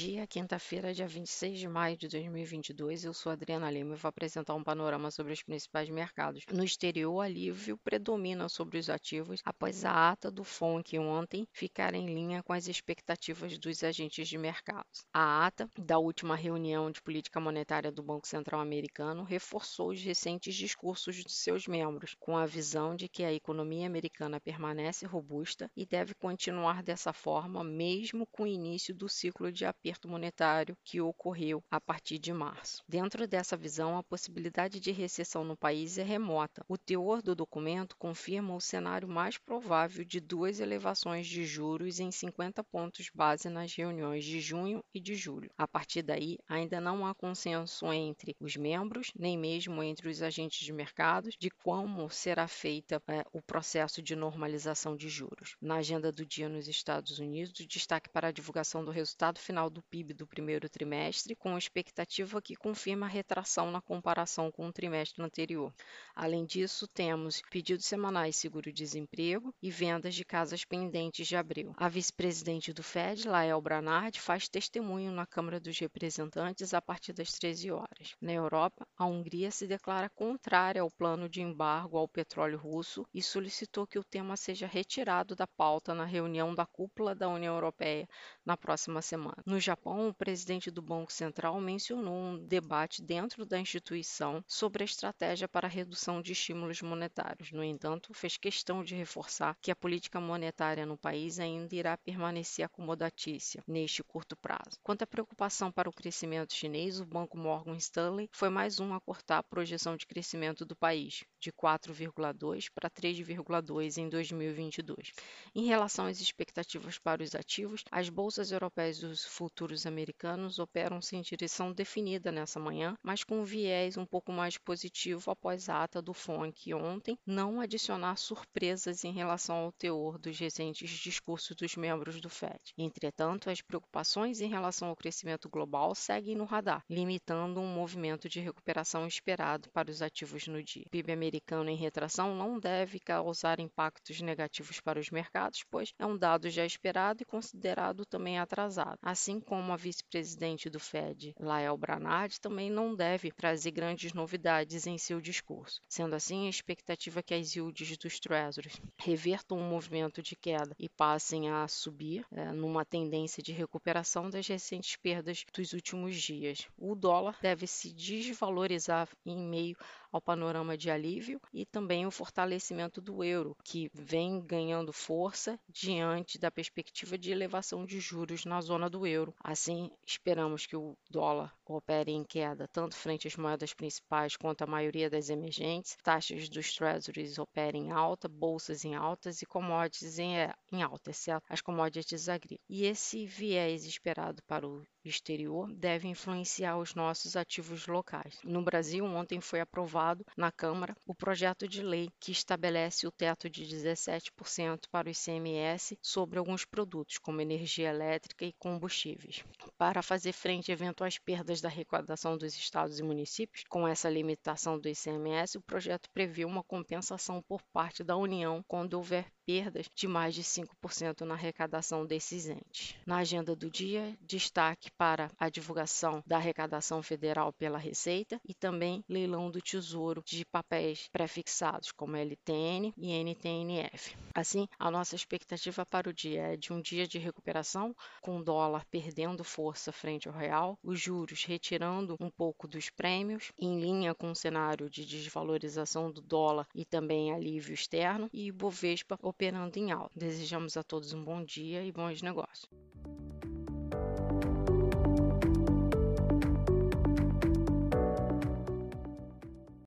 Dia, quinta-feira, dia 26 de maio de 2022. Eu sou Adriana Lima e vou apresentar um panorama sobre os principais mercados. No exterior, alívio predomina sobre os ativos após a ata do FONC ontem ficar em linha com as expectativas dos agentes de mercados. A ata da última reunião de política monetária do Banco Central americano reforçou os recentes discursos de seus membros, com a visão de que a economia americana permanece robusta e deve continuar dessa forma mesmo com o início do ciclo de aperto monetário que ocorreu a partir de março. Dentro dessa visão, a possibilidade de recessão no país é remota. O teor do documento confirma o cenário mais provável de duas elevações de juros em 50 pontos base nas reuniões de junho e de julho. A partir daí, ainda não há consenso entre os membros, nem mesmo entre os agentes de mercados, de como será feita é, o processo de normalização de juros. Na agenda do dia nos Estados Unidos, destaque para a divulgação do resultado final final do PIB do primeiro trimestre, com expectativa que confirma a retração na comparação com o trimestre anterior. Além disso, temos pedidos semanais seguro-desemprego e vendas de casas pendentes de abril. A vice-presidente do Fed, Lael Branard, faz testemunho na Câmara dos Representantes a partir das 13 horas. Na Europa, a Hungria se declara contrária ao plano de embargo ao petróleo russo e solicitou que o tema seja retirado da pauta na reunião da cúpula da União Europeia na próxima semana. No Japão, o presidente do Banco Central mencionou um debate dentro da instituição sobre a estratégia para a redução de estímulos monetários. No entanto, fez questão de reforçar que a política monetária no país ainda irá permanecer acomodatícia neste curto prazo. Quanto à preocupação para o crescimento chinês, o Banco Morgan Stanley foi mais um a cortar a projeção de crescimento do país, de 4,2 para 3,2 em 2022. Em relação às expectativas para os ativos, as bolsas europeias dos futuros americanos operam-se em direção definida nessa manhã, mas com um viés um pouco mais positivo após a ata do FONC ontem não adicionar surpresas em relação ao teor dos recentes discursos dos membros do FED. Entretanto, as preocupações em relação ao crescimento global seguem no radar, limitando um movimento de recuperação esperado para os ativos no dia. O PIB americano em retração não deve causar impactos negativos para os mercados, pois é um dado já esperado e considerado também atrasado. Assim, como a vice-presidente do Fed, Lael Branard, também não deve trazer grandes novidades em seu discurso. Sendo assim, a expectativa é que as yields dos Treasuries revertam um movimento de queda e passem a subir é, numa tendência de recuperação das recentes perdas dos últimos dias. O dólar deve se desvalorizar em meio ao panorama de alívio e também o fortalecimento do euro, que vem ganhando força diante da perspectiva de elevação de juros na zona do euro. Assim, esperamos que o dólar opere em queda tanto frente às moedas principais quanto a maioria das emergentes, taxas dos treasuries operem em alta, bolsas em altas e commodities em, em alta, exceto as commodities agrícolas. E esse viés esperado para o exterior deve influenciar os nossos ativos locais. No Brasil, ontem foi aprovado na Câmara o projeto de lei que estabelece o teto de 17% para o ICMS sobre alguns produtos, como energia elétrica e combustíveis. Para fazer frente a eventuais perdas da arrecadação dos estados e municípios, com essa limitação do ICMS, o projeto prevê uma compensação por parte da União quando houver perdas de mais de 5% na arrecadação desses entes. Na agenda do dia, destaque para a divulgação da arrecadação federal pela Receita e também leilão do Tesouro de papéis prefixados, como LTN e NTNF. Assim, a nossa expectativa para o dia é de um dia de recuperação, com o dólar perdendo força frente ao real, os juros retirando um pouco dos prêmios, em linha com o cenário de desvalorização do dólar e também alívio externo, e Bovespa operando em alta. Desejamos a todos um bom dia e bons negócios.